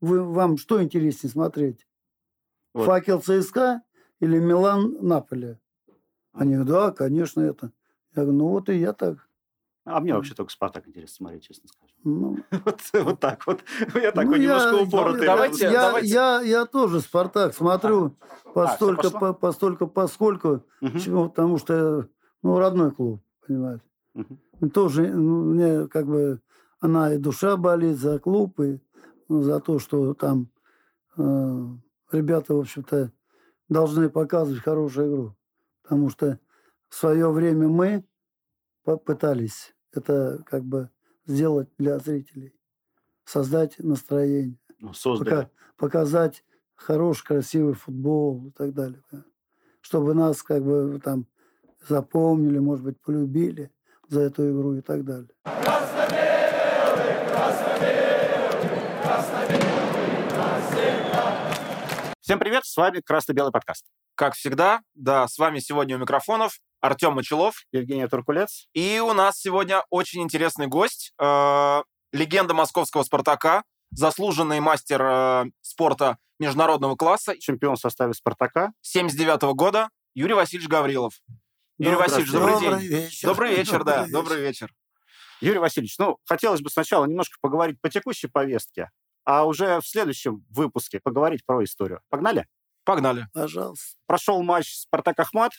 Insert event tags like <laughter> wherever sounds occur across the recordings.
вы, вам что интереснее смотреть? Вот. Факел ЦСКА или Милан Наполе? Они говорят, да, конечно, это. Я говорю, ну вот и я так. А мне вообще только «Спартак» интересно смотреть, честно скажу. Ну, <laughs> Вот, вот так вот. Я такой ну, немножко я- упоротый. Давайте- я, давайте- Я, я тоже Спартак смотрю всё постолько, пошло? по, постолько, поскольку, Мгм, почему? потому что ну, родной клуб, понимаете. И Тоже ну, мне как бы она и душа болит за клуб, и ну, за то, что там э, ребята, в общем-то, должны показывать хорошую игру. Потому что в свое время мы попытались это как бы сделать для зрителей. Создать настроение Ну, создали. пока- показать хороший, красивый футбол и так далее. да. Чтобы нас как бы там запомнили, может быть, полюбили за эту игру и так далее. Всем привет, с вами Красно-Белый подкаст. Как всегда, да, с вами сегодня у микрофонов Артем Мочелов. Евгений Туркулец. И у нас сегодня очень интересный гость, э, легенда московского «Спартака», заслуженный мастер э, спорта международного класса Чемпион в составе «Спартака». 79 года Юрий Васильевич Гаврилов. Юрий Васильевич, добрый, Добрый день. вечер. Добрый вечер, да, Добрый добрый вечер. Юрий Васильевич, ну, хотелось бы сначала немножко поговорить по текущей повестке, а уже в следующем выпуске поговорить про историю. Погнали? Погнали. Пожалуйста. Прошел матч «Спартак-Ахмат».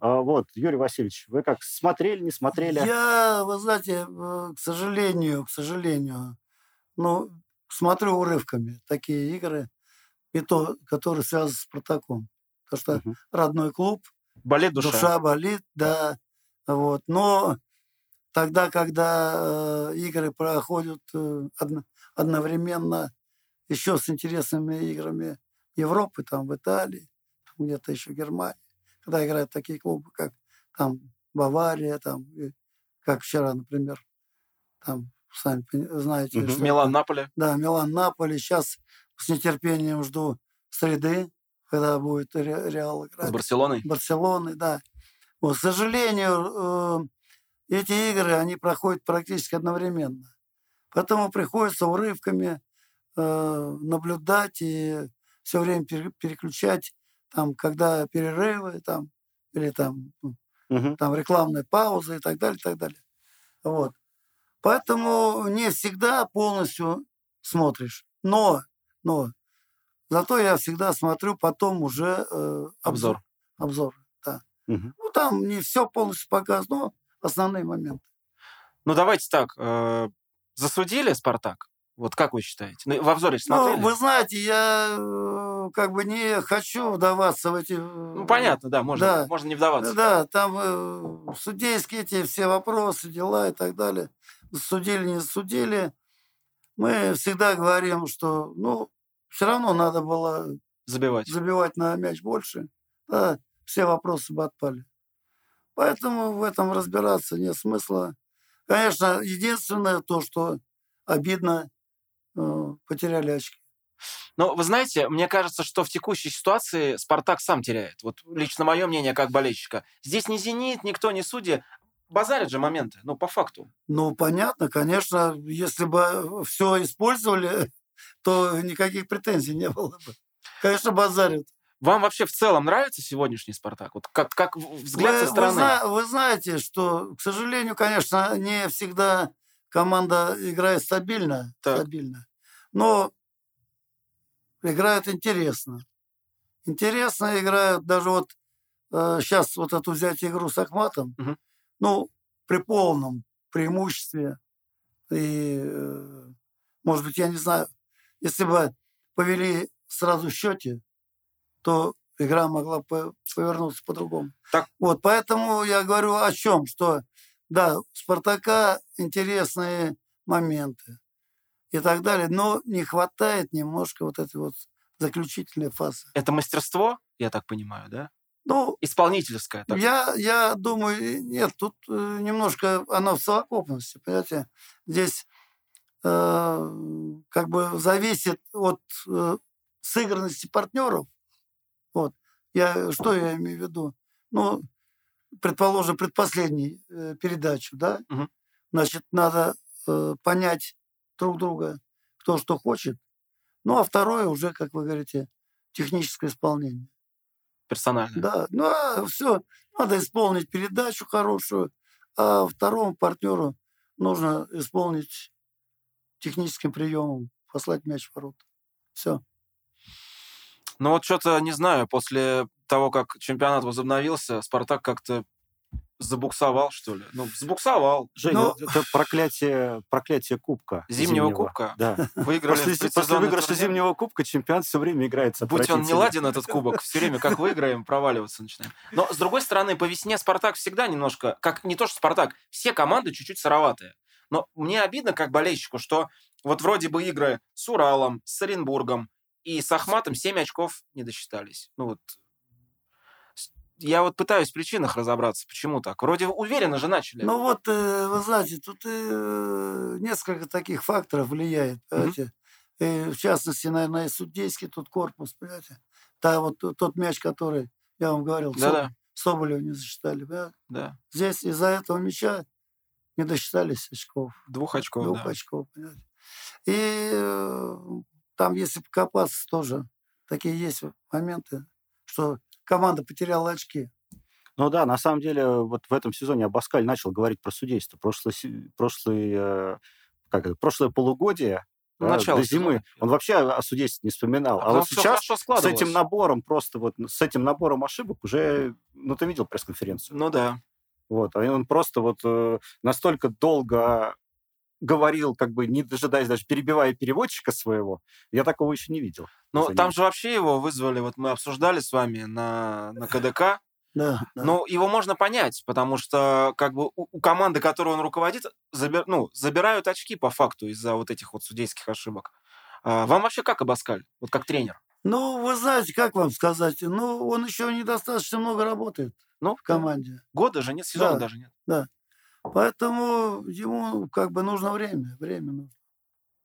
А, Вот, Юрий Васильевич, вы как, смотрели, не смотрели? Я, вы знаете, э, к сожалению, к сожалению, ну, смотрю урывками такие игры, и то, которые связаны с Спартаком. Потому что Мгм. родной клуб, Болит душа. душа, болит, да. Вот. Но тогда, когда э, игры проходят э, одно- одновременно еще с интересными играми Европы, там в Италии, где-то еще в Германии, когда играют такие клубы, как там Бавария, там, и как вчера, например, там, сами знаете, Мгм. что Милан, Наполе. да, Милан, Наполи. Сейчас с нетерпением жду среды, когда будет Ре- Реал С играть. Барселоной. Барселоны, да. Вот, к сожалению, э, эти игры, они проходят практически одновременно. Поэтому приходится урывками э, наблюдать и все время пере- переключать, там, когда перерывы, там, или там, Мгм. там рекламная пауза и так далее, и так далее. Вот. Поэтому не всегда полностью смотришь. Но, но, зато я всегда смотрю потом уже э, Обзор. Обзор, да. Мгм. Ну, там не все полностью показано, но основные моменты. Ну, давайте так. Э, засудили «Спартак»? Вот как вы считаете? Ну, в обзоре ж Ну, смотрели? вы знаете, я э, как бы не хочу вдаваться в эти... Ну, понятно, да, можно, Да. можно не вдаваться. Да, там э, судейские эти все вопросы, дела и так далее. Судили, не судили. Мы всегда говорим, что, ну, все равно надо было Забивать. забивать на мяч больше. Да, все вопросы бы отпали. Поэтому в этом разбираться нет смысла. Конечно, единственное то, что обидно, э, потеряли очки. Но вы знаете, мне кажется, что в текущей ситуации Спартак сам теряет. Вот лично мое мнение как болельщика. Здесь не «Зенит», никто не судьи. Базарят же моменты, ну, по факту. Ну, понятно, конечно, если бы все использовали, <laughs> то никаких претензий не было бы. Конечно, базарят. Вам вообще в целом нравится сегодняшний «Спартак»? Вот как, как взгляд Вы, со вы стороны? зна- вы знаете, что, к сожалению, конечно, не всегда команда играет стабильно, Так. стабильно, но играют интересно. Интересно играют даже вот сейчас вот эту взять игру с Ахматом, Мгм. ну, при полном преимуществе. И, э, может быть, я не знаю, если бы повели сразу в счете, то игра могла повернуться по-другому. Так. Вот, поэтому я говорю о чем, что да, у Спартака интересные моменты и так далее, но не хватает немножко вот этой вот заключительной фазы. Это мастерство, я так понимаю, да? Ну, Исполнительское. так я, я думаю, нет, тут э, немножко оно в совокупности, понимаете. Здесь э, как бы зависит от э, сыгранности партнеров. Вот. Я, что я имею в виду? Ну, предположим, предпоследней э, передачу, да? Ну, а второе уже, как вы говорите, техническое исполнение. Персонально. Да, ну, а все, надо исполнить передачу хорошую, а второму партнеру нужно исполнить техническим приемом, послать мяч в ворота. Все. Ну вот что-то, не знаю, после того, как чемпионат возобновился, Спартак как-то забуксовал, что ли? Ну, забуксовал. Женя, Ну- это проклятие, проклятие кубка. Зимнего кубка. Да. Выиграли После, после выигрыша турнир. зимнего кубка чемпионат все время играет с Будь он не ладен, этот <laughs> кубок, все время как выиграем, проваливаться начинаем. Но, с другой стороны, по весне Спартак всегда немножко, как не то, что Спартак, все команды чуть-чуть сыроватые. Но мне обидно, как болельщику, что вот вроде бы игры с Уралом, с Оренбургом и с Ахматом 7 очков не досчитались. Ну вот, я вот пытаюсь в причинах разобраться, почему так. Вроде уверенно же начали. Ну вот, э, вы знаете, тут э, несколько таких факторов влияет, понимаете. И в частности, наверное, и судейский тут корпус, понимаете. Да, вот тот мяч, который я вам говорил, Да-да, Соболеву не засчитали. понимаете. да. Здесь из-за этого мяча не досчитались очков. Двух очков, двух да. очков, понимаете. И э, там, если покопаться, тоже такие есть моменты, что команда потеряла очки. Ну да, на самом деле, вот в этом сезоне Абаскаль начал говорить про судейство. Прошлый, прошлый, э, как это, прошлое полугодие Ну, да, начало до зимы сезона. он вообще о судействе не вспоминал. А, потому вот что сейчас с этим набором, просто вот с этим набором ошибок уже, ну ты видел пресс-конференцию. Ну да. Вот, а он просто вот э, настолько долго говорил, как бы не дожидаясь, даже перебивая переводчика своего, я такого еще не видел. Ну, за там же вообще его вызвали, вот мы обсуждали с вами на, на КДК. Да, да. Ну, его можно понять, потому что как бы у, у команды, которую он руководит, забер- ну, забирают очки по факту из-за вот этих вот судейских ошибок. А, вам вообще как Абаскаль? Вот как тренер? Ну, вы знаете, как вам сказать, ну, он еще недостаточно много работает Ну, в команде. года же нет, сезона Да. даже нет. Поэтому ему как бы нужно время, время нужно.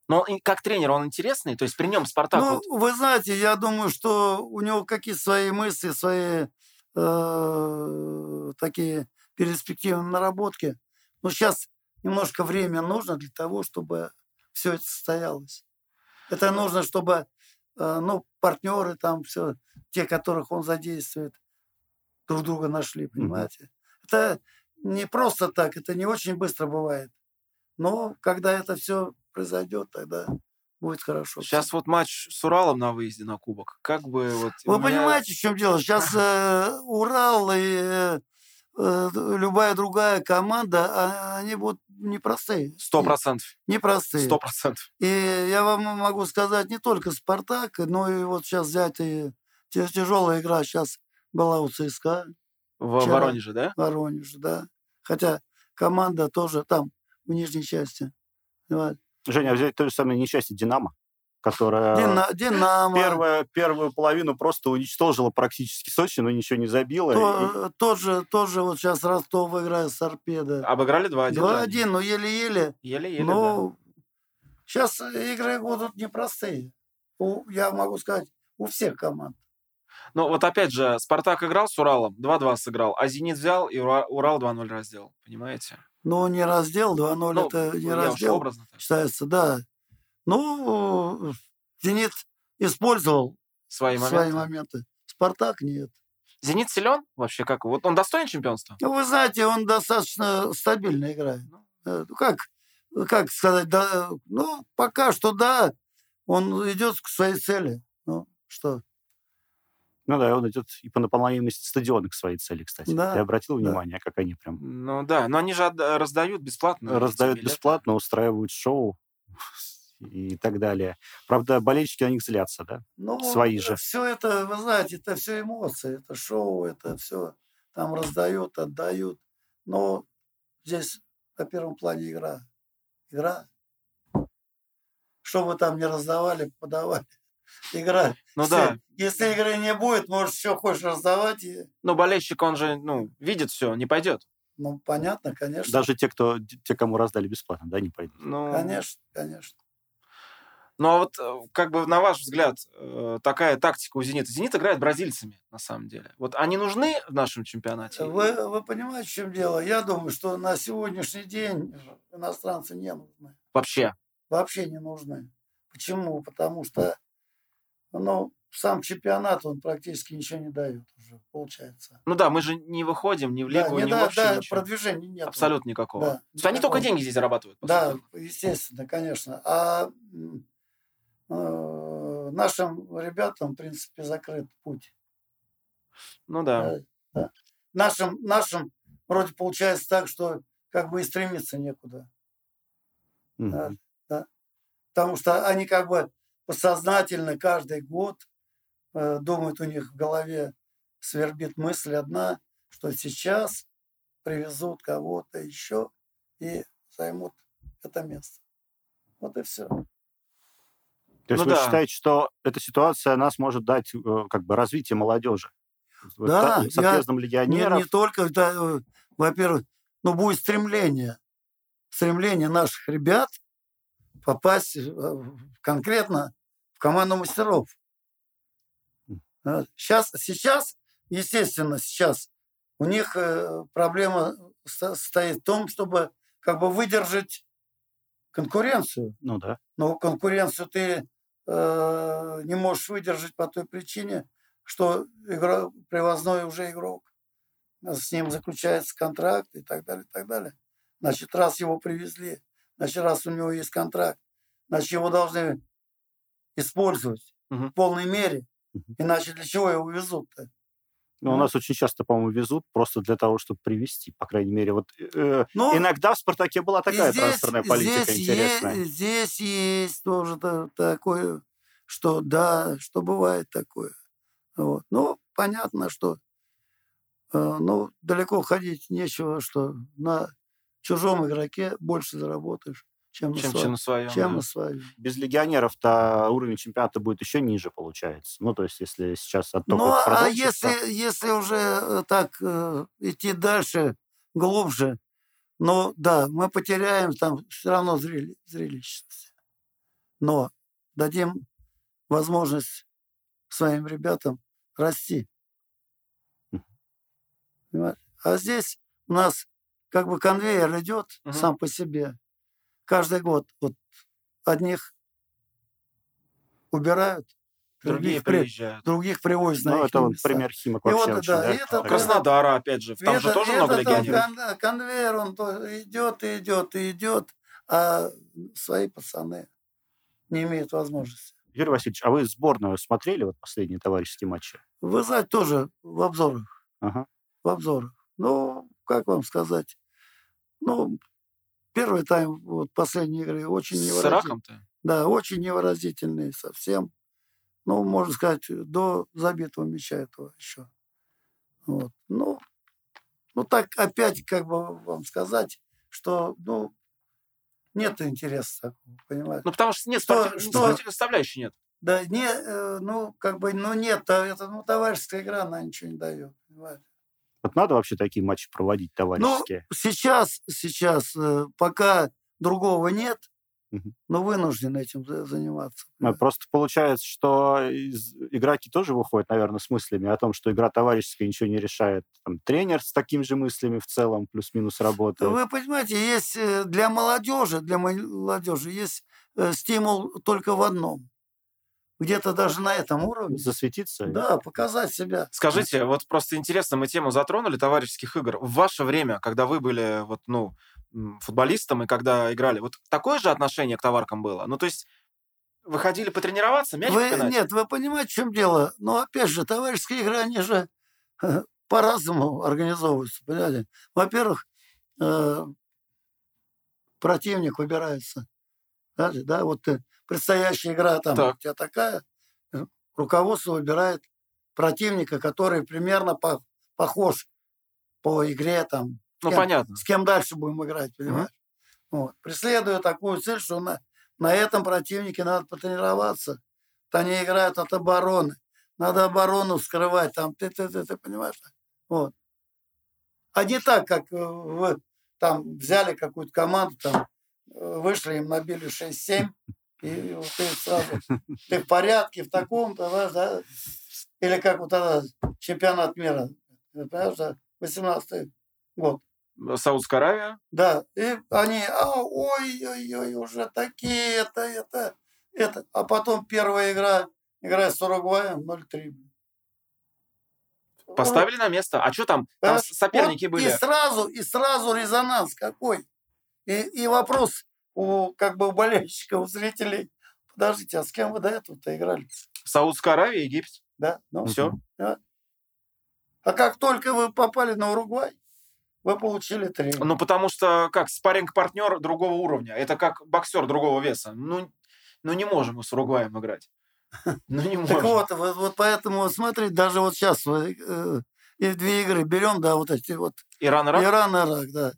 Но как тренер он интересный, то есть при нем Спартак ну, вот вы знаете, я думаю, что у него какие-то свои мысли, свои э, такие перспективные наработки. Но сейчас немножко время нужно для того, чтобы все это состоялось. Это нужно, чтобы э, ну, партнеры там все, те, которых он задействует, друг друга нашли, понимаете? Это не просто так, это не очень быстро бывает. Но когда это все произойдет, тогда будет хорошо. сейчас вот матч с Уралом на выезде на Кубок. Как бы вот... Вы меня- понимаете, в чем дело? Сейчас э, Урал и э, любая другая команда, а- они будут непростые. Сто процентов. Непростые. Сто процентов. И я вам могу сказать, не только Спартак, но и вот сейчас взять и тяжелая игра сейчас была у ЦСКА, В Вчера. Воронеже, да? Воронеж, да. Хотя команда тоже там, в нижней части. понимаете. Женя, а взять то же самое несчастье Динамо, которая Дина- Динамо. первая, первую половину просто уничтожила практически Сочи, но ничего не забила. и- То- э, тоже, тоже вот сейчас Ростов играет с Торпедо. Обыграли 2-1. да. 2-1, но еле-еле. Еле-еле, да. Ну, сейчас игры будут непростые. У, я могу сказать, у всех команд. Ну, вот опять же, Спартак играл с Уралом, 2-2 сыграл, а Зенит взял и Ура- Урал 2-0 раздел. Понимаете? Но не раздел, 2-0 Ну, это не раздел, образно считается, да. Ну, Зенит использовал Свои моменты. свои моменты. Спартак нет. Зенит силен вообще? Как? Вот он достоин чемпионства? Ну, вы знаете, он достаточно стабильно играет. Ну. Э, ну, Как, как сказать, да, ну, пока что да, он идет к своей цели. Ну, что, Ну да, он идет и по наполняемости стадиона к своей цели, кстати. Да, Ты обратил да. внимание, как они прям Ну да, но они же отда- раздают бесплатно. раздают бесплатно, устраивают шоу <laughs> и так далее. Правда, болельщики на них злятся, да? Ну, Свои же. Все это, вы знаете, это все эмоции, это шоу, это все там раздают, отдают. Но здесь на первом плане игра. Игра. Что вы там не раздавали, подавали. Игра. Ну Всё. да, Если игры не будет, можешь все хочешь раздавать. И, но болельщик, он же, ну, видит все, не пойдет. ну, понятно, конечно. Даже те, кто, те, кому раздали бесплатно, да, не пойдут. Ну, Конечно, конечно. Ну а вот, э, как бы, на ваш взгляд, э, такая тактика у «Зенита». «Зенит» играет бразильцами, на самом деле. Вот они нужны в нашем чемпионате? Вы, вы понимаете, в чем дело? Я думаю, что на сегодняшний день иностранцы не нужны. Вообще. вообще не нужны. Почему? Потому что ну, сам чемпионат, он практически ничего не дает уже, получается. Ну да, мы же не выходим ни в Да, лигу, не ни да, вообще да, ничего. продвижения нет. Абсолютно никакого. Да, То есть они только никакого. деньги здесь зарабатывают. по Да, естественно, конечно. А э, нашим ребятам, в принципе, закрыт путь. Ну да. Да, да. Нашим, нашим вроде получается так, что как бы и стремиться некуда. Мгм. Да, да. Потому что они как бы подсознательно каждый год э, думают, у них в голове свербит мысль одна, что сейчас привезут кого-то еще и займут это место. Вот и все. То есть Ну вы да. считаете, что эта ситуация нас может дать э, как бы развитие молодежи? Да, я- С отъездом Не, легионеров. не только, да, э, во-первых, ну, будет стремление, стремление наших ребят попасть конкретно в команду мастеров. Сейчас, сейчас, естественно, сейчас у них э, проблема состоит в том, чтобы как бы выдержать конкуренцию. Ну да. Но конкуренцию ты э, не можешь выдержать по той причине, что игра, привозной уже игрок. С ним заключается контракт и так далее, и так далее. Значит, раз его привезли, значит, раз у него есть контракт, значит, его должны использовать Мгм. в полной мере. Иначе для чего его везут-то? Но у Ну. нас очень часто, по-моему, везут просто для того, чтобы привести, по крайней мере. Вот э, Ну, иногда в «Спартаке» была такая здесь- трансферная политика здесь интересная. Есть, здесь есть тоже та- такое, что да, что бывает такое. Вот. Ну, понятно, что э, ну, далеко ходить нечего, что на чужом игроке больше заработаешь, чем, Чем, на, чем своем, на своем. чем да. на своем. Без легионеров-то уровень чемпионата будет еще ниже, получается. Ну, то есть, если сейчас отток Ну, а если, если уже э, так э, идти дальше, глубже, ну да, мы потеряем там все равно зрели, зрелищность. Но дадим возможность своим ребятам расти. Понимаете? А здесь у нас как бы конвейер идет Мгм. сам по себе. Каждый год вот одних убирают, других, при- приезжают. других привозят на ну, это вот пример Химок И вообще вот, очень, да, да, и это. Краснодара, опять же. Там же Это- тоже много это там легионеров. кон- конвейер, он то идет, и идет, и идет, а свои пацаны не имеют возможности. Юрий Васильевич, а вы сборную смотрели, вот последние товарищеские матчи? Вы знаете, тоже в обзорах. Ага. В обзорах. Ну, как вам сказать? Ну, первый тайм, вот последние игры, очень С невыразительные. Ираком-то? Да, очень невыразительные совсем. Ну, можно сказать, до забитого мяча этого еще. Вот. Ну, ну, так опять, как бы вам сказать, что, ну, нет интереса такого, понимаете? Ну, потому что нет Что- спортивной что- спортивной составляющей нет. Да, не, э, ну, как бы, ну, нет, а это, ну, товарищеская игра, она ничего не дает, понимаете? Вот надо вообще такие матчи проводить товарищеские? Сейчас, сейчас, э, пока другого нет, но вынуждены этим за- заниматься. Ну, Просто получается, что игроки тоже выходят, наверное, с мыслями о том, что игра товарищеская ничего не решает. Там, тренер с такими же мыслями в целом плюс-минус работает. Вы понимаете, есть э, для молодежи, для молодежи есть э, стимул только в одном. Где-то даже на этом уровне. Засветиться. Да, показать себя. Скажите, вот просто интересно, мы тему затронули товарищеских игр. В ваше время, когда вы были вот, ну, футболистом и когда играли, вот такое же отношение к товаркам было? Ну, то есть вы ходили потренироваться, мяч Вы- попинать? нет, вы понимаете, в чем дело? Но опять же, товарищеские игры, они же <laughs> по-разному организовываются. Понимаете? Во-первых, э, противник выбирается. Знаете, да, вот э, предстоящая игра там Так. у тебя такая, э, руководство выбирает противника, который примерно по- похож по игре там, Ну, кем- понятно. с кем дальше будем играть, понимаешь? Вот. Преследуя такую цель, что на, на этом противнике надо потренироваться. Вот они играют от обороны. Надо оборону скрывать. Там, ты, ты, ты, ты понимаешь? Вот. А не так, как э, вы там взяли какую-то команду, там, э, вышли, им набили 6-7, и <laughs> вот ты сразу ты в порядке, в таком-то, знаешь, да? Или как вот тогда чемпионат мира, понимаешь, да? 18 год. Саудская Аравия. Да, и они, а, ой-ой-ой, уже такие, это, это, это. А потом первая игра играет с Уругваем 0-3. Поставили на место. А что там? Там соперники Вот были. И сразу, и сразу резонанс какой. И, и вопрос у как бы у болельщиков, у зрителей. Подождите, а с кем вы до этого-то играли? Саудская Аравия, Египет. Да? Ну, Все. А как только вы попали на Уругвай, вы получили три. Ну, потому что как спарринг-партнер другого уровня. Это как боксер другого веса. Ну, ну не можем мы с Уругваем играть. Ну, не <laughs> Так можем. вот, вот, вот поэтому, вот смотрите, даже вот сейчас э, и две игры берем, да, вот эти вот Иран, Ирак. Иран, Ирак, да.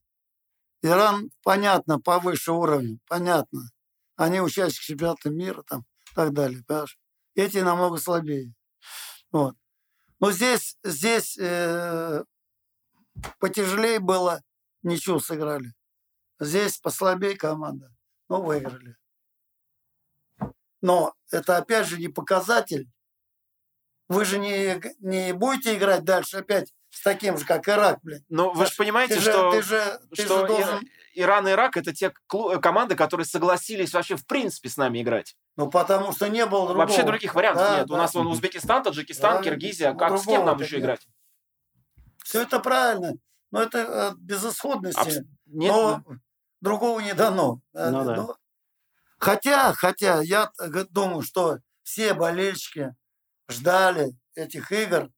Иран, понятно, повыше уровня, понятно. Они участники чемпионата мира там и так далее, понимаешь? Эти намного слабее. Вот. Но здесь, здесь э, потяжелее было, ничего сыграли. Здесь послабее команда, но выиграли. Но это опять же не показатель. Вы же не, не будете играть дальше опять с таким же, как Ирак, блин. Но вы же понимаете, Ты же, что, ты же, ты что же должен... Ира- Иран и Ирак это те клу- команды, которые согласились вообще в принципе с нами играть. Ну, потому что не было другого. Вообще других вариантов Да, нет. У да. нас вон Узбекистан, Таджикистан, Да, Киргизия. ну, Как с кем нам еще нет. играть? Все это правильно. Но это от безысходности. Абс- Нет, но другого не дано. Да, Ну да. но- Хотя, хотя, я думаю, что все болельщики ждали этих игр.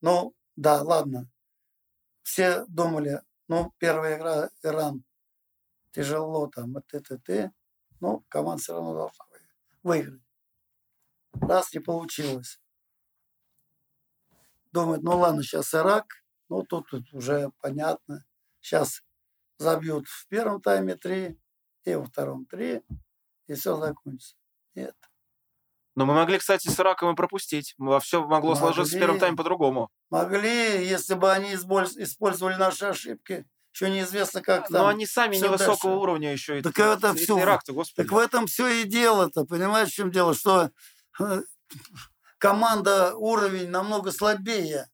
Ну, да, ладно. Все думали, ну, первая игра Иран тяжело там, вот это ты. Ну, команда все равно должна вы- выиграть. Раз не получилось. Думает, ну ладно, сейчас Ирак, ну тут, тут уже понятно. Сейчас забьют в первом тайме три, и во втором три, и все закончится. Нет. Но мы могли, кстати, с Ираком и пропустить. Все могло сложиться в первом Могли. тайме по-другому. Могли, если бы они использовали наши ошибки, еще неизвестно, как там. Но они сами невысокого дальше. уровня еще. и Так это. Ирак-то, господи. Так в этом все и дело-то, понимаешь, в чем дело, что э, команда уровень намного слабее,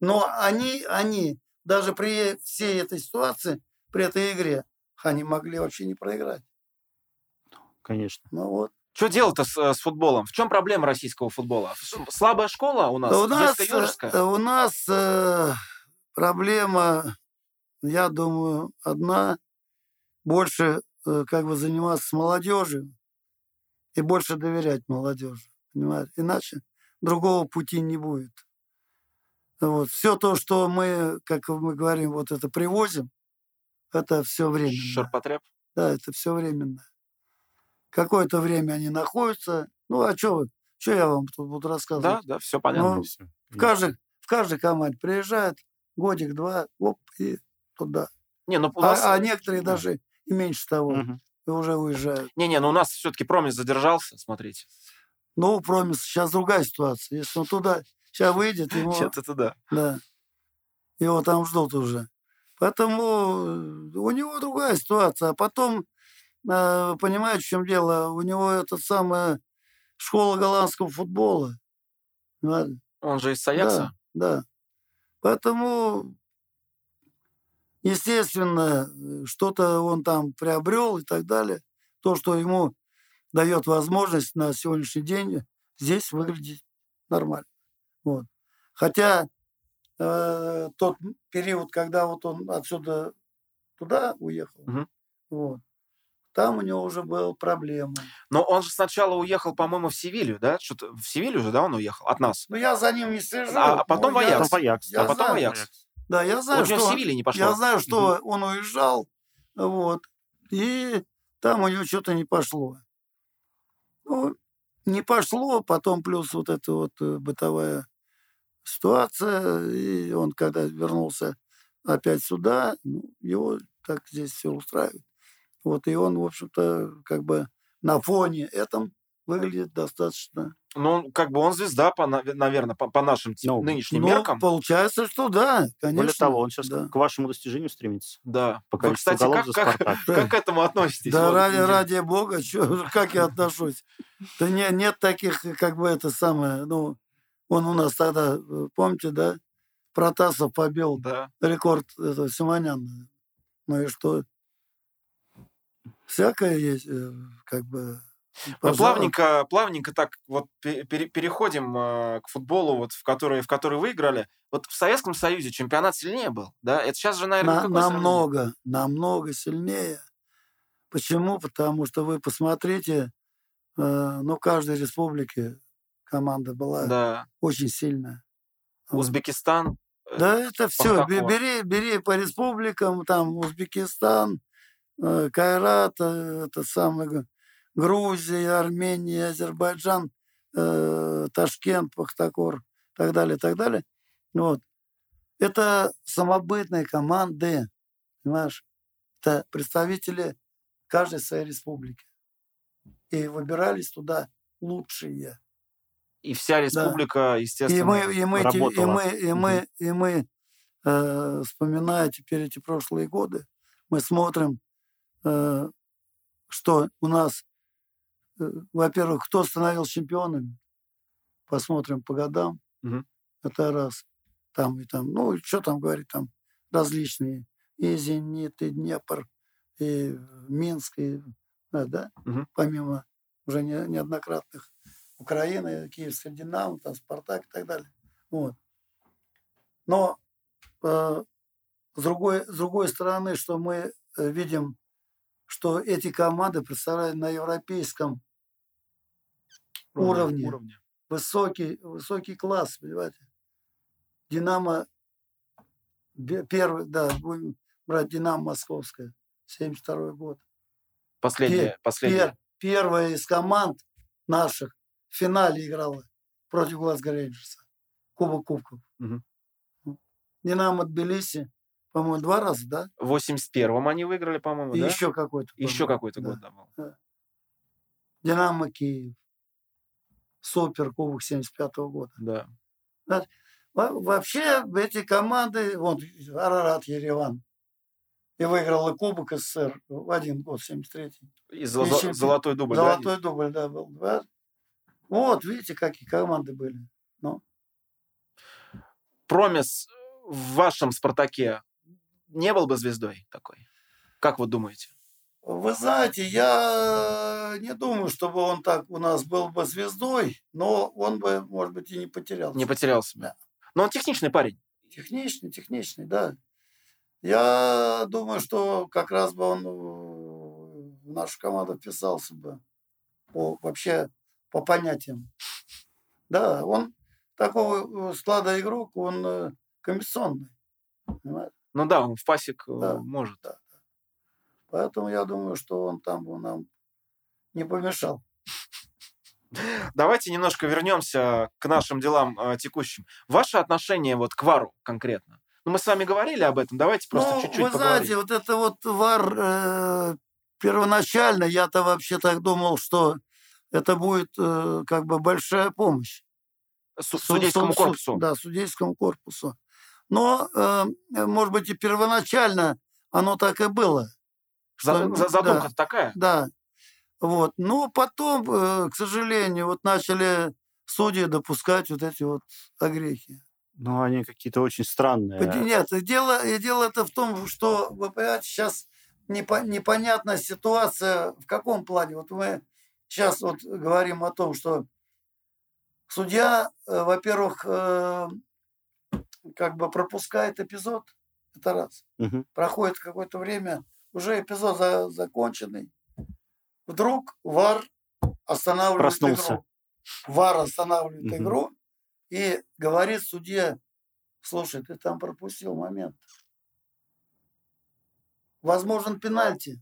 но они, они даже при всей этой ситуации, при этой игре, они могли вообще не проиграть. Конечно. Ну вот. Что делать-то с, э, с футболом? В чем проблема российского футбола? Слабая школа у нас? у нас, э, у нас э, проблема, я думаю, одна, больше э, как бы заниматься с молодежью и больше доверять молодежи, понимаете? Иначе другого пути не будет. Вот. Все то, что мы, как мы говорим, вот это привозим, это все временно. Ширпотреб? Да, это все временно. Какое-то время они находятся. Ну, а что что я вам тут буду рассказывать? Да, да, все понятно. Ну, Всё. В каждой, в каждой команде приезжают годик-два, оп, и туда. Не, ну у А, нас... а некоторые даже и меньше того, Мгм. и уже уезжают. Не-не, ну у нас все-таки Промис задержался, смотрите. Ну, Промис сейчас другая ситуация. Если он туда сейчас выйдет, ему, Сейчас это да. да, его там ждут уже. Поэтому э, у него другая ситуация. А потом, понимаете, в чем дело? У него это самая школа голландского футбола. Он же из Аякса. Да, да. Поэтому, естественно, э, что-то он там приобрел и так далее. То, что ему дает возможность на сегодняшний день здесь выглядеть нормально. Вот. Хотя э, тот период, когда вот он отсюда туда уехал, Мгм. вот, там у него уже была проблема. Но он же сначала уехал, по-моему, в Севилью, да? Что-то в Севилью же, да, он уехал от нас. Но я за ним не слежу. А потом Аякс. Потом в Аякс, я а потом знаю. Аякс. Да, я знаю, что в Севилье не пошло. Я знаю, что он уезжал, вот, и там у него что-то не пошло. Ну, не пошло, потом плюс вот эта вот э, бытовая ситуация, и он когда вернулся опять сюда, ну, его так здесь все устраивает. Вот, и он, в общем-то, как бы на фоне этом выглядит достаточно... Ну, как бы он звезда, по, наверное, по, по нашим Ну, нынешним Ну, меркам. получается, что да, конечно. Более того, он сейчас да. к вашему достижению стремится. Да. По Вы, кстати, как, как, <laughs> как к этому относитесь? Да Вот, ради, ради бога, <laughs> чё, как я отношусь? Да не, нет таких, как бы это самое, ну, он у нас тогда, э, помните, да, Протасов побил Да. рекорд этого Симоняна. Ну и что? Всякое есть, э, как бы, Мы Пожалуйста. плавненько, плавненько так вот пе- пере- переходим э, к футболу, вот в который, в который вы играли. Вот в Советском Союзе чемпионат сильнее был, да? Это сейчас же, наверное, На- какое сравнение? намного, намного сильнее. Почему? Потому что вы посмотрите, э, ну, в каждой республике команда была Да. очень сильная. Узбекистан. Да, это все. Бери, бери по республикам, там Узбекистан, Кайрат, э, это самое, Г- Грузия, Армения, Азербайджан, э, Ташкент, Пахтакор, и так далее, и так далее. Вот. Это самобытные команды, понимаешь? Это представители каждой своей республики. И выбирались туда лучшие. И вся республика, естественно, И мы, и мы, те- и работала. мы, и мы, и мы э, вспоминая теперь эти прошлые годы, мы смотрим, э, что у нас, э, во-первых, кто становился чемпионами, посмотрим по годам, Мгм. это раз, там и там, ну, что там говорить, там различные, и «Зенит», и «Днепр», и Минск, и, да, да, Мгм. помимо уже не- неоднократных Украины, Киевская Динамо, там Спартак и так далее. Вот. Но э, с, другой, с другой стороны, что мы э, видим, что эти команды представляют на европейском уровне. высокий, высокий класс, понимаете. Динамо первый, да, будем брать Динамо Московское, 72 год. Последняя, последняя. Пер- первая из команд наших в финале играла против Глазго Рейнджерса. Кубок Кубков. Мгм. Динамо Тбилиси, по-моему, два раза, да? В 81-м они выиграли, по-моему, И да? еще какой-то. Еще какой-то да. год, да, был. Динамо Киев. Супер Кубок 75 года. Да. Во- Вообще эти команды, вот Арарат Ереван, и выиграл и Кубок СССР в один год, 73-й. И зо- И зо- чемпи- золотой дубль, да, Золотой дубль, да, был. да. Вот, видите, какие команды были. Промис в вашем «Спартаке» не был бы звездой такой? Как вы думаете? Вы знаете, я не думаю, чтобы он так у нас был бы звездой, но он бы, может быть, и не потерял. Не потерял себя. Да. Но он техничный парень. Техничный, техничный, да. Я думаю, что как раз бы он э, в нашу команду вписался бы по, вообще по понятиям. Да, он такого э, склада игрок, он э, комбинационный. понимаете? Ну да, он в пасек э, Да. может. Да, да. Поэтому я думаю, что он там бы нам не помешал. Давайте немножко вернемся к нашим делам э, текущим. Ваше отношение вот к ВАРу конкретно? Ну, мы с вами говорили об этом, давайте просто Ну, чуть-чуть вы поговорим. знаете, вот это вот ВАР э, первоначально, я-то вообще так думал, что это будет э, как бы большая помощь. Су- Су- судейскому су- су- корпусу. Да, судейскому корпусу. Но, э, может быть, и первоначально оно так и было. За- что, ну, за- задумка да, такая. да. Вот. Но потом, э, к сожалению, вот начали судьи допускать вот эти вот огрехи. Ну, они какие-то очень странные. Нет, и дело, и дело это в том, что, вы понимаете, сейчас непо- непонятная ситуация в каком плане. Вот мы сейчас вот говорим о том, что судья, э, во-первых, э, как бы пропускает эпизод, это раз. Мгм. Проходит какое-то время, уже эпизод за- законченный. Вдруг ВАР останавливает Проснулся. игру. ВАР останавливает Мгм. игру и говорит судье, слушай, ты там пропустил момент. Возможен пенальти.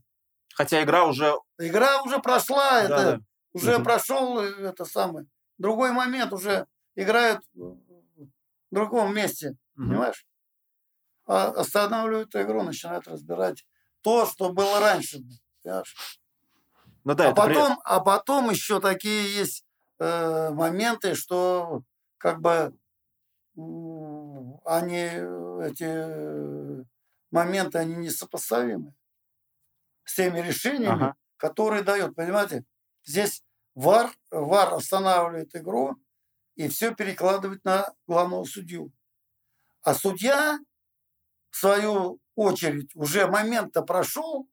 Хотя игра уже... Игра уже прошла, это Да-да. уже Мгм. прошел э, это самое. Другой момент уже играют в другом месте, Мгм. понимаешь? А останавливают игру, начинают разбирать то, что было раньше. понимаешь? Ну да, а, это при- потом, а потом еще такие есть э, моменты, что как бы они, э, эти э, моменты, они несопоставимы с теми решениями, Ага. которые дает. Понимаете, здесь ВАР, ВАР останавливает игру и все перекладывает на главного судью. А судья, в свою очередь, уже момент-то прошел,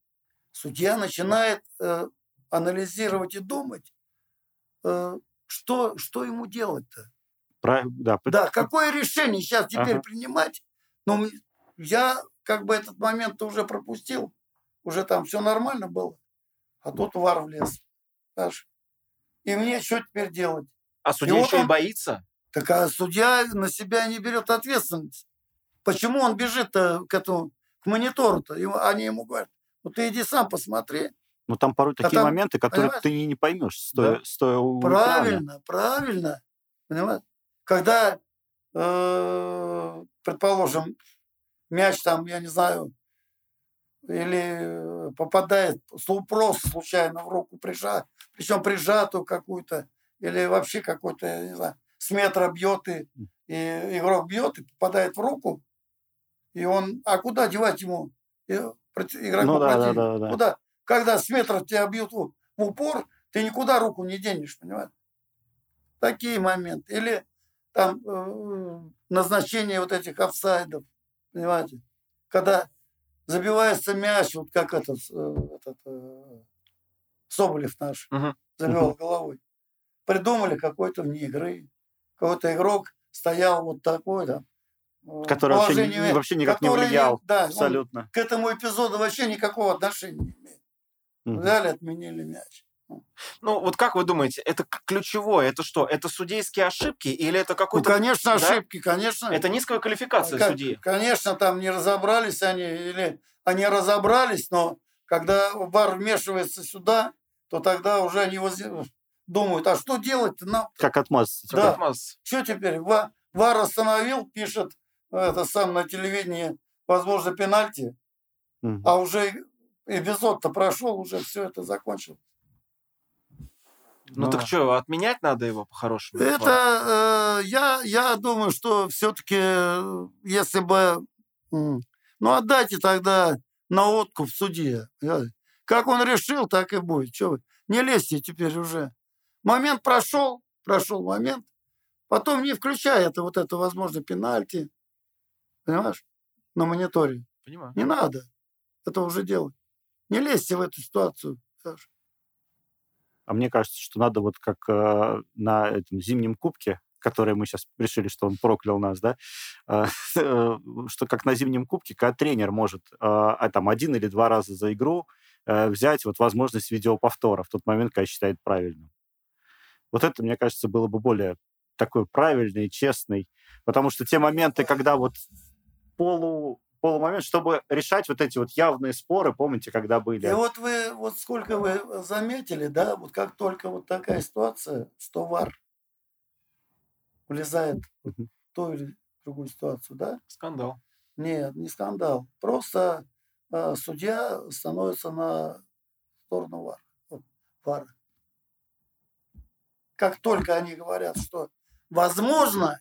судья начинает э, анализировать и думать, э, что, что ему делать-то? Прав- Да, Да, какое решение сейчас теперь Ага. принимать? Но м- я как бы этот момент уже пропустил. Уже там все нормально было. А тут вар влез. Саш. И мне что теперь делать? А судья еще и боится? Так а судья на себя не берет ответственность. Почему он бежит к этому, к монитору-то? Они ему говорят, ну ты иди сам посмотри. Ну, там порой А такие там, моменты, которые понимаешь? ты не поймешь, стоя, Да. стоя у экрана. Правильно, правильно. Понимаешь? Когда, э, предположим, мяч там, я не знаю, или попадает слу- просто случайно в руку прижа, причем прижатую какую-то, или вообще какой-то, не знаю, с метра бьет и, и игрок бьет и попадает в руку, и он, а куда девать ему игроку Ну да, да, да, да. Куда? Когда с метра тебя бьют в, упор, ты никуда руку не денешь, понимаешь? Такие моменты. Или там э, назначение вот этих офсайдов, понимаете? Когда забивается мяч, вот как этот, э, этот э, Соболев наш Мгм. забивал Мгм. головой. Придумали какой-то вне игры. Какой-то игрок стоял вот такой там. э, Который вообще, вообще никак не который, влиял. Да, он Абсолютно. к этому эпизоду вообще никакого отношения не имеет. Мгм. Взяли, отменили мяч. Ну, вот как вы думаете, это ключевое? Это что? Это судейские ошибки или это Ну, какой-то... конечно, да? ошибки, конечно. Это низкая квалификация Как- судьи. Конечно, там не разобрались они, или они разобрались, но когда ВАР вмешивается сюда, то тогда уже они воз- думают, а что делать-то нам? Как отмазаться? Да. Атмос. Что теперь? Ва- ВАР остановил, пишет это сам на телевидении, возможно, пенальти, Мгм. а уже эпизод-то прошел, уже все это закончил. Ну, так что, отменять надо его по-хорошему? Это э, я, я думаю, что все-таки, если бы, ну отдайте тогда на откуп судье. понимаете? Как он решил, так и будет. Че вы? Не лезьте теперь уже. Момент прошел, прошел момент. Потом не включай это вот это, возможно, пенальти. Понимаешь? На мониторе. Понимаю. Не надо это уже делать. Не лезьте в эту ситуацию. Саша. А мне кажется, что надо вот как э, на этом зимнем кубке, который мы сейчас решили, что он проклял нас, да, <laughs> э, что как на зимнем кубке, когда тренер может э, а там один или два раза за игру э, взять вот возможность видеоповтора в тот момент, когда считает правильным. Вот это, мне кажется, было бы более такой правильный, честный, потому что те моменты, когда вот полу полумомент, чтобы решать вот эти вот явные споры, помните, когда были? И вот вы, вот сколько вы заметили, да, вот как только вот такая ситуация, что ВАР влезает в ту или другую ситуацию, да? Скандал. Нет, не скандал. Просто э, судья становится на сторону ВАР. вот, ВАРа. Как только они говорят, что возможно,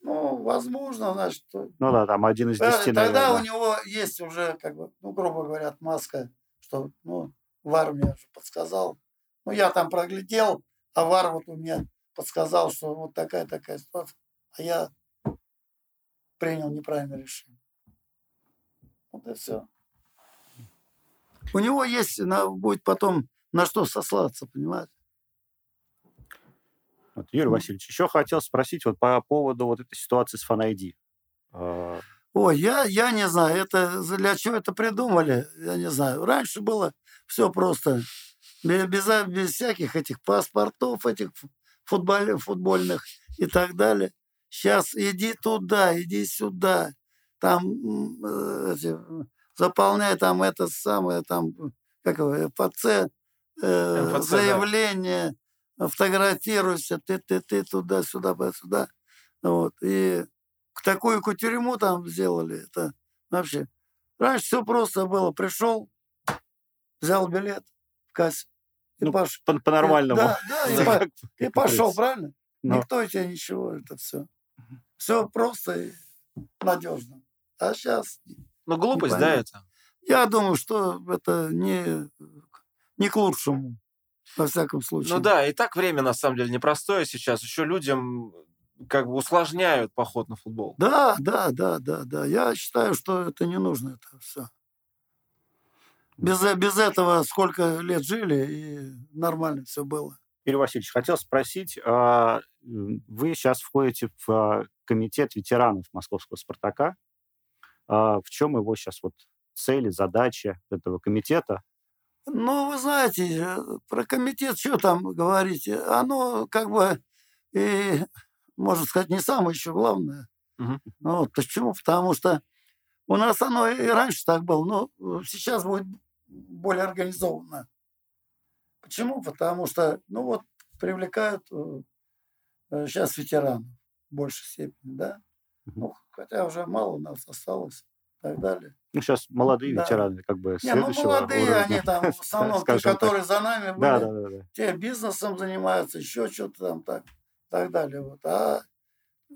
ну, возможно, значит, то- Ну да, там один из Правильно, десяти, Тогда наверное. у него есть уже, как бы, ну, грубо говоря, отмазка, что, ну, ВАР мне уже подсказал. Ну, я там проглядел, а ВАР вот у меня подсказал, что вот такая-такая ситуация. А я принял неправильное решение. Вот и все. У него есть, на, будет потом на что сослаться, понимаете? Вот, Юрий Мгм. Васильевич, еще хотел спросить вот по поводу вот этой ситуации с Фан-ID. Э, Ой, я, я не знаю, это для чего это придумали, я не знаю. Раньше было все просто, бе- без, а- без всяких этих паспортов, этих футболь- футбольных и так далее. Сейчас иди туда, иди сюда, там э, эти, заполняй там это самое, там, как его, ФЦ, э, МФЦ, заявление, фотографируйся, ты, ты, ты, туда-сюда, сюда. Вот. И к такую кутерьму там сделали. Это вообще. Раньше все просто было. Пришел, взял билет в кассе и, Ну, пош- по- По-нормальному. Да, да, и, <laughs> по- и пошел, правильно? Ну. Никто тебе ничего, это все. Все просто и надежно. А сейчас Ну, глупость, да, это? я думаю, что это не, не к лучшему, во всяком случае. Ну да, и так время, на самом деле, непростое сейчас. Еще людям как бы усложняют поход на футбол. Да, да, да, да, да. Я считаю, что это не нужно, это все. Без, э- без этого сколько лет жили, и нормально все было. Юрий Васильевич, хотел спросить, а, вы сейчас входите в а, комитет ветеранов московского «Спартака». А, в чем его сейчас вот цели, задачи этого комитета? Ну, вы знаете, э, про комитет что там говорить? Оно как бы, и, можно сказать, не самое еще главное. Ну, вот почему? Потому что у нас оно и раньше так было, но э, сейчас будет более организованно. Почему? Потому что, ну вот, привлекают э, э, сейчас ветеранов в большей степени, да? Ну, хотя уже мало у нас осталось так далее. Ну, сейчас молодые Да. ветераны, как бы, Не, ну молодые уровня. они там, <laughs> в основном, те, так. которые за нами были, Да, да, да, да. те бизнесом занимаются, еще что-то там так, так далее. Вот. А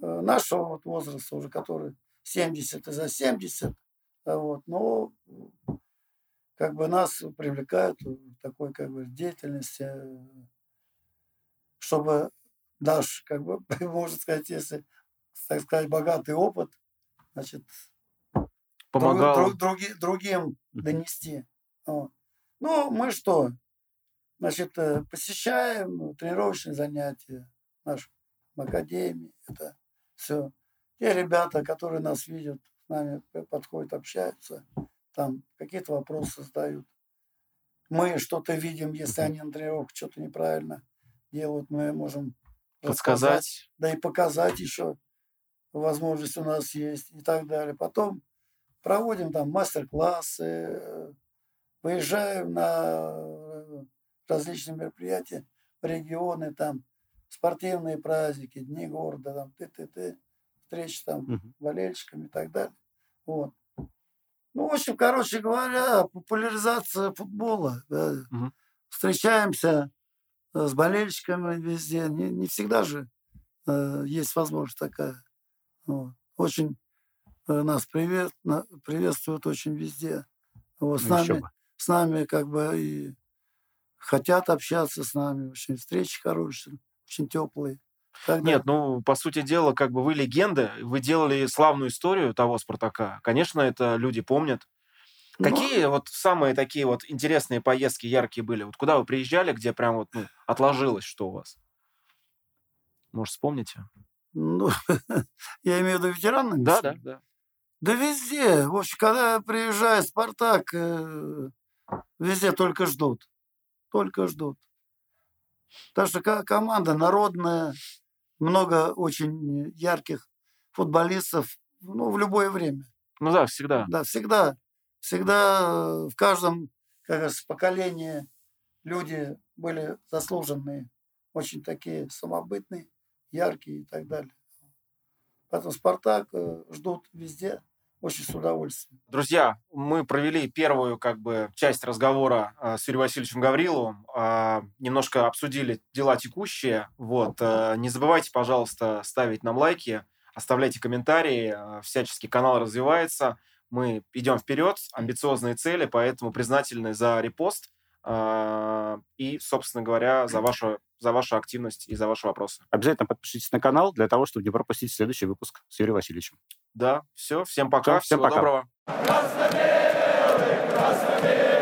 э, нашего вот возраста уже, который 70 и за 70, а вот, но как бы нас привлекают в такой как бы деятельности, э, чтобы наш, как бы, <laughs> можно сказать, если, так сказать, богатый опыт, значит, друг- Помогал. друг- други- другим донести. Вот. Ну, мы что? Значит, э, посещаем тренировочные занятия наши в академии. Это все. Те ребята, которые нас видят, с нами подходят, общаются, там какие-то вопросы задают. Мы что-то видим, если они на тренировках что-то неправильно делают, мы можем Подсказать. да и показать еще возможность у нас есть и так далее. Потом проводим там мастер-классы, выезжаем на различные мероприятия в регионы, там спортивные праздники, дни города, там ты-ты-ты, встречи там с болельщиками и так далее. Вот. Ну, в общем, короче говоря, популяризация футбола. да. Мгм. Встречаемся э, с болельщиками везде. Не, не всегда же э, есть возможность такая. Вот. Очень нас привет, приветствуют очень везде. Вот, с, Ну, нами, с нами как бы и хотят общаться с нами. Очень встречи хорошие, очень теплые. Так Нет, ну, по сути дела, как бы вы легенда, вы делали славную историю того Спартака. Конечно, это люди помнят. Ну, Какие вот самые такие вот интересные поездки яркие были? Вот куда вы приезжали, где прям вот ну, отложилось что у вас? Может, вспомните? Ну, <laughs> я имею в виду ветеранами? Да, да, да. Да везде. В общем, когда приезжает Спартак, э, везде только ждут. Только ждут. Так что ко- команда народная, много очень ярких футболистов, ну, в любое время. Ну да, всегда. Да, всегда, всегда э, в каждом, как говорится, поколении люди были заслуженные, очень такие самобытные, яркие и так далее. Поэтому Спартак э, ждут везде, очень с удовольствием. Друзья, мы провели первую как бы часть разговора э, с Юрием Васильевичем Гавриловым, а, немножко обсудили дела текущие. Вот, э, не забывайте, пожалуйста, ставить нам лайки, оставляйте комментарии, всячески канал развивается, мы идем вперед, амбициозные цели, поэтому признательны за репост э, и, собственно говоря, за вашу, за вашу активность и за ваши вопросы. Обязательно подпишитесь на канал для того, чтобы не пропустить следующий выпуск с Юрием Васильевичем. Да, все, всем пока, Всё, всем всего пока. доброго. Красно-белый, красно-белый.